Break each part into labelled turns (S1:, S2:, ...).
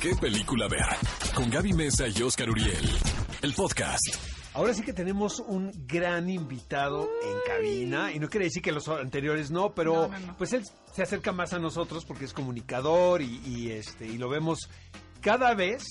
S1: qué película ver. Con Gaby Mesa y Oscar Uriel. El podcast.
S2: Ahora sí que tenemos un gran invitado en cabina y no quiere decir que los anteriores no, pero
S3: No, no, no.
S2: pues él se acerca más a nosotros porque es comunicador y, y, este y lo vemos cada vez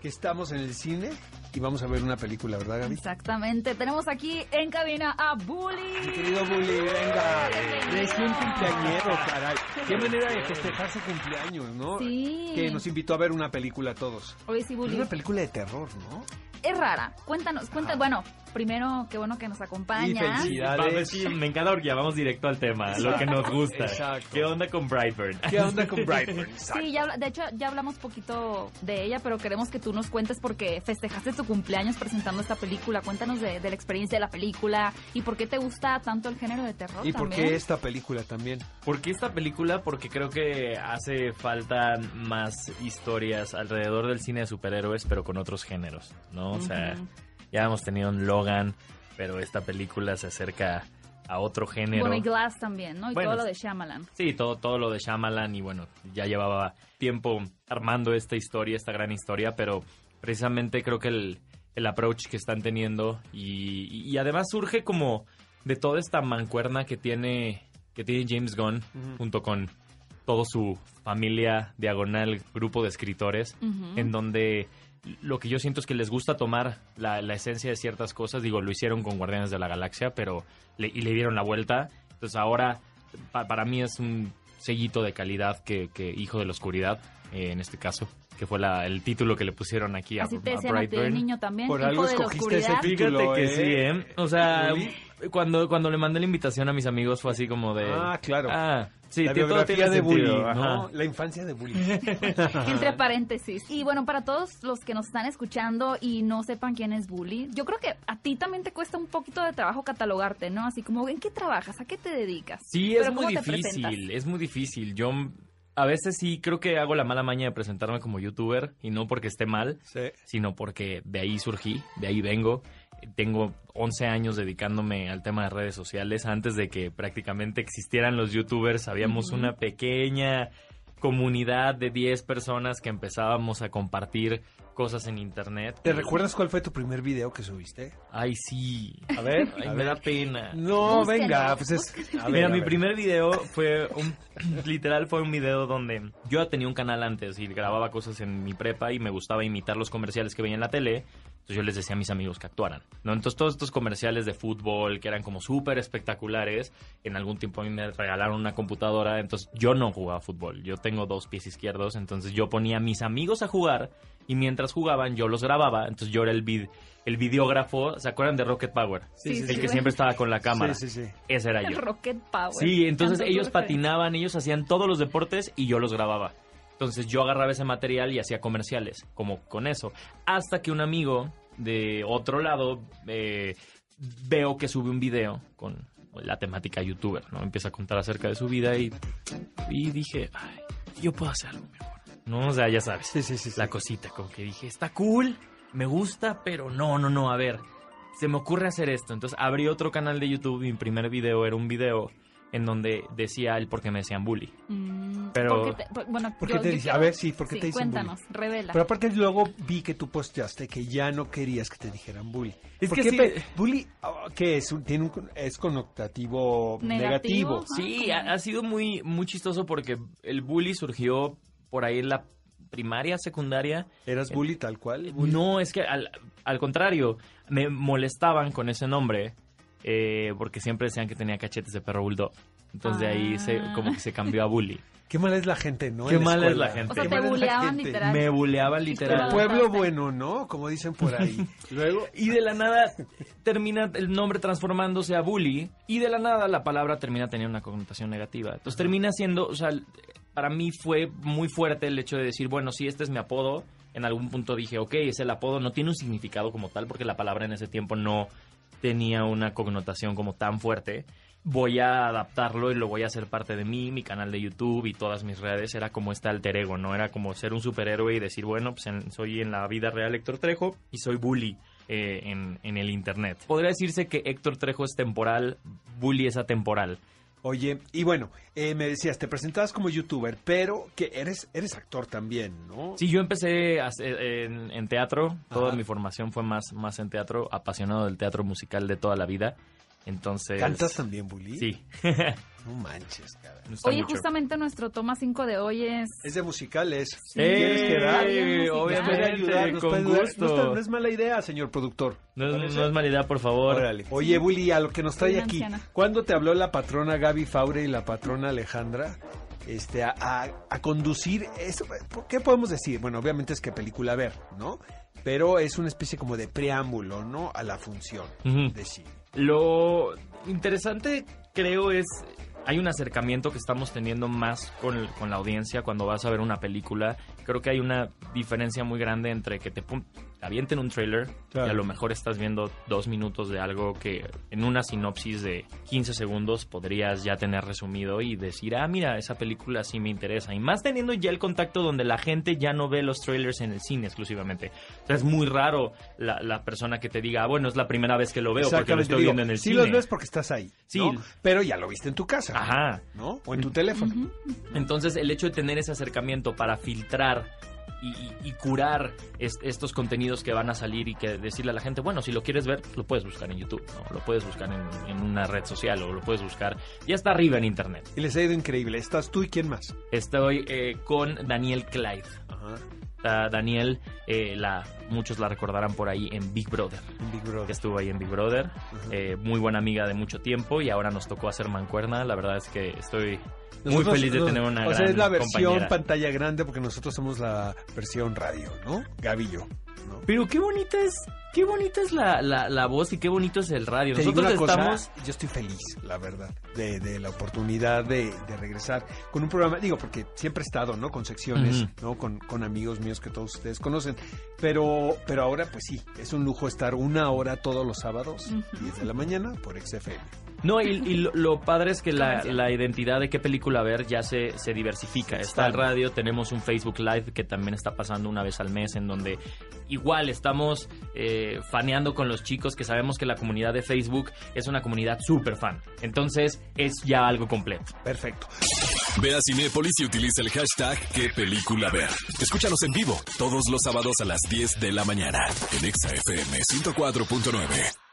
S2: que estamos en el cine y vamos a ver una película, ¿verdad, Gaby?
S3: Exactamente. Tenemos aquí en cabina a
S2: Mi
S3: Bully.
S2: querido Bully, venga, recién cumpleañero, caray. Qué manera de festejar su cumpleaños, ¿no?
S3: Sí.
S2: Que nos invitó a ver una película a todos.
S3: Oye, sí,
S2: Es
S3: Bully.
S2: una película de terror, ¿no?
S3: Es rara. Cuéntanos, cuéntanos. Bueno, primero, qué bueno que nos
S2: Y felicidades.
S4: Pues sí, me encanta porque ya vamos directo al tema, lo que nos gusta.
S2: Exacto.
S4: ¿Qué onda con Brightburn?
S2: ¿Qué onda con Brightburn?
S3: Sí, ya, de hecho ya hablamos poquito de ella, pero queremos que tú nos cuentes porque festejaste tu cumpleaños presentando esta película. Cuéntanos de, de la experiencia de la película y por qué te gusta tanto el género de terror
S2: ¿Y por
S3: también.
S2: qué esta película también?
S4: ¿Por qué esta película? Porque creo que hace falta más historias alrededor del cine de superhéroes, pero con otros géneros, ¿no? O sea, ya hemos tenido un Logan, pero esta película se acerca a otro género.
S3: Bueno, y Glass también, ¿no? Y
S4: Bueno,
S3: todo lo de Shyamalan.
S4: Sí, todo, todo lo de Shyamalan y bueno, ya llevaba tiempo armando esta historia, esta gran historia, pero precisamente creo que el, el approach que están teniendo y, y además surge como de toda esta mancuerna que tiene, que tiene James Gunn junto con toda su familia diagonal grupo de escritores, en donde lo que yo siento es que les gusta tomar la, la esencia de ciertas cosas. Digo, lo hicieron con Guardianes de la Galaxia, pero le, y le dieron la vuelta. Entonces ahora, pa- para mí es un sellito de calidad que, que Hijo de la Oscuridad, eh, en este caso, que fue la- el título que le pusieron aquí a,
S3: Así te
S4: a
S3: decían a ti de
S4: Brightburn.
S3: niño también.
S2: Por algo
S3: de la
S2: escogiste ese título.
S4: Fíjate que
S2: ¿eh?
S4: sí, ¿eh? O sea? Cuando, cuando le mandé la invitación a mis amigos fue así como de...
S2: Ah, claro.
S4: Ah, sí,
S2: la
S4: tiene- todo
S2: biografía
S4: tiene
S2: de Bully,
S4: sentido,
S2: ¿no? La infancia de Bully.
S3: Entre paréntesis. Y bueno, para todos los que nos están escuchando y no sepan quién es Bully, yo creo que a ti también te cuesta un poquito de trabajo catalogarte, ¿no? Así como, ¿en qué trabajas? ¿A qué te dedicas?
S4: Sí,
S3: Pero
S4: es muy
S3: ¿cómo te
S4: difícil, es muy difícil. Yo a veces sí creo que hago la mala maña de presentarme como youtuber y no porque esté mal,
S2: Sí.
S4: sino porque de ahí surgí, de ahí vengo. Tengo 11 años dedicándome al tema de redes sociales. Antes de que prácticamente existieran los youtubers, habíamos una pequeña comunidad de 10 personas que empezábamos a compartir cosas en internet.
S2: ¿Te recuerdas cuál fue tu primer video que subiste?
S4: Ay, sí. A ver, ay,
S2: A
S4: me
S2: ver.
S4: da pena.
S2: No,
S3: Búsquenlo,
S2: venga, pues es... a ver,
S4: Mira,
S2: a
S4: mi
S2: ver.
S4: primer video fue un literal fue un video donde yo tenía un canal antes y grababa cosas en mi prepa y me gustaba imitar los comerciales que veía en la tele. Entonces yo les decía a mis amigos que actuaran, ¿no? Entonces todos estos comerciales de fútbol que eran como súper espectaculares, en algún tiempo a mí me regalaron una computadora, entonces yo no jugaba fútbol, yo tengo dos pies izquierdos, entonces yo ponía a mis amigos a jugar y mientras jugaban yo los grababa, entonces yo era el, vid el videógrafo, ¿se acuerdan de Rocket Power?
S3: Sí, sí,
S4: el
S3: sí.
S4: que siempre estaba con la cámara.
S2: Sí, sí, sí.
S4: Ese era yo.
S3: Rocket Power.
S4: Sí, entonces ellos patinaban, ellos hacían todos los deportes y yo los grababa. Entonces yo agarraba ese material y hacía comerciales, como con eso. Hasta que un amigo de otro lado eh, veo que sube un video con la temática youtuber, ¿no? Empieza a contar acerca de su vida y, y dije, ay, yo puedo hacer algo mejor. No, o sea, ya sabes.
S2: Sí, sí, sí. sí.
S4: La cosita, como que dije, está cool, me gusta, pero no, no, no, a ver, se me ocurre hacer esto. Entonces abrí otro canal de YouTube y mi primer video era un video en donde decía el por qué me decían bully.
S3: Mm,
S4: Pero-
S3: ¿por qué te- por- bueno,
S2: ¿Por qué
S3: yo-
S2: te
S3: yo
S2: dice-
S3: quiero-
S2: a ver, sí, ¿por qué te dicen
S3: Cuéntanos, revela.
S2: Pero aparte luego vi que tú posteaste que ya no querías que te dijeran bully.
S4: Es
S2: ¿Por
S4: que
S2: qué
S4: sí-
S2: pe- bully ah, qué es? Un- Tiene un, es connotativo negativo.
S3: Negativo.
S4: Sí,
S3: Ah,
S4: ha, ha sido muy, muy chistoso porque el bully surgió por ahí en la primaria, secundaria.
S2: ¿Eras bully tal cual? Bully?
S4: No, es que al, al contrario, me molestaban con ese nombre eh, porque siempre decían que tenía cachetes de perro bulldog. Entonces de ahí se,
S3: Ah.
S4: como que se cambió a bully.
S2: Qué mala es la gente, ¿no?
S4: Qué mala es la gente.
S3: O sea,
S2: Qué
S3: te
S2: gente.
S3: literal.
S4: Me buleaban
S2: El
S4: literal.
S3: claro.
S2: pueblo bueno, ¿no? Como dicen por ahí. Luego,
S4: Y de la nada termina el nombre transformándose a bully y de la nada la palabra termina teniendo una connotación negativa. Entonces termina siendo, o sea, para mí fue muy fuerte el hecho de decir, bueno, si este es mi apodo, en algún punto dije, ok, es el apodo, no tiene un significado como tal porque la palabra en ese tiempo no tenía una connotación como tan fuerte. Voy a adaptarlo y lo voy a hacer parte de mí, mi canal de YouTube y todas mis redes. Era como este alter ego, ¿no? Era como ser un superhéroe y decir, bueno, pues soy en la vida real Héctor Trejo y soy bully eh, en, en el internet. Podría decirse que Héctor Trejo es temporal, bully es atemporal.
S2: Oye, y bueno, eh, me decías, te presentabas como youtuber, pero que eres, eres actor también, ¿no?
S4: Sí, yo empecé a en, en teatro, toda
S2: Ajá.
S4: mi formación fue más, más en teatro, apasionado del teatro musical de toda la vida. Entonces...
S2: ¿Cantas también, Bully?
S4: Sí.
S2: No manches, cara.
S3: Oye,
S4: mucho.
S3: justamente nuestro toma 5 de hoy es...
S2: Es de musicales.
S3: Sí.
S2: ¿Quieres quedar?
S3: Eh,
S2: ¿Nos puede
S4: obviamente,
S2: ayudar? ¿Nos
S4: con gusto.
S2: No, está- no es mala idea, señor productor.
S4: No, es-
S2: ¿Parece?
S4: no es mala idea, por favor.
S2: Órale. Oye, Bully, a lo que nos trae
S3: Soy
S2: aquí,
S3: anciana.
S2: ¿cuándo te habló la patrona Gaby Faure y la patrona Alejandra este, a, a- a conducir eso? ¿Qué podemos decir? Bueno, obviamente es que película ver, ¿no? Pero es una especie como de preámbulo, ¿no? A la función
S4: Ujú.
S2: de cine.
S4: Lo interesante creo es hay un acercamiento que estamos teniendo más con, con la audiencia cuando vas a ver una película. Creo que hay una diferencia muy grande entre que te avienten un trailer
S2: Claro.
S4: y a lo mejor estás viendo dos minutos de algo que en una sinopsis de 15 segundos podrías ya tener resumido y decir, ah, mira, esa película sí me interesa. Y más teniendo ya el contacto donde la gente ya no ve los trailers en el cine exclusivamente. O sea, es muy raro la, la persona que te diga, ah, bueno, es la primera vez que lo veo porque lo estoy
S2: digo,
S4: viendo en el
S2: sí
S4: cine.
S2: los ves porque estás ahí,
S4: Sí.
S2: ¿no? Pero ya lo viste en tu casa,
S4: Ajá.
S2: ¿no? O en tu teléfono.
S4: Entonces, el hecho de tener ese acercamiento para filtrar y, y- y curar es- estos contenidos que van a salir y que decirle a la gente, bueno, si lo quieres ver, lo puedes buscar en YouTube, ¿no? lo puedes buscar en, en una red social o lo puedes buscar, ya está arriba en Internet.
S2: Y les ha ido increíble. Estás tú y quién más.
S4: Estoy eh, con Daniel Clyde.
S2: Ajá.
S4: Daniel, eh, la, muchos la recordarán por ahí en Big Brother.
S2: En Big
S4: que
S2: Brother.
S4: estuvo ahí en Big Brother, eh, muy buena amiga de mucho tiempo y ahora nos tocó hacer mancuerna. La verdad es que estoy muy
S2: Nosotros-
S4: feliz de
S2: nos-
S4: tener una
S2: O
S4: gran
S2: sea, es la versión
S4: compañera.
S2: pantalla grande porque nosotros somos la versión radio, ¿no? Gavillo, ¿no?
S4: Pero qué bonita es, qué bonita es la, la, la voz y qué bonito es el radio.
S2: Te digo
S4: Nosotros
S2: una cosa,
S4: estamos...
S2: yo estoy feliz, la verdad, de, de la oportunidad de, de regresar con un programa, digo, porque siempre he estado, ¿no? Con secciones. ¿no? Con, con amigos míos que todos ustedes conocen, pero, pero ahora, pues sí, es un lujo estar una hora todos los sábados,
S3: Ujú.
S2: 10 de la mañana, por XFM.
S4: No, y, y lo, lo padre es que la, la identidad de qué película ver ya se, se diversifica. Está el radio, tenemos un Facebook Live que también está pasando una vez al mes, en donde igual estamos eh, faneando con los chicos, que sabemos que la comunidad de Facebook es una comunidad súper fan. Entonces es ya algo completo.
S2: Perfecto.
S1: Ve a Cinépolis y utiliza el hashtag qué película ver. Escúchanos en vivo todos los sábados a las 10 de la mañana en Exa FM 104.9.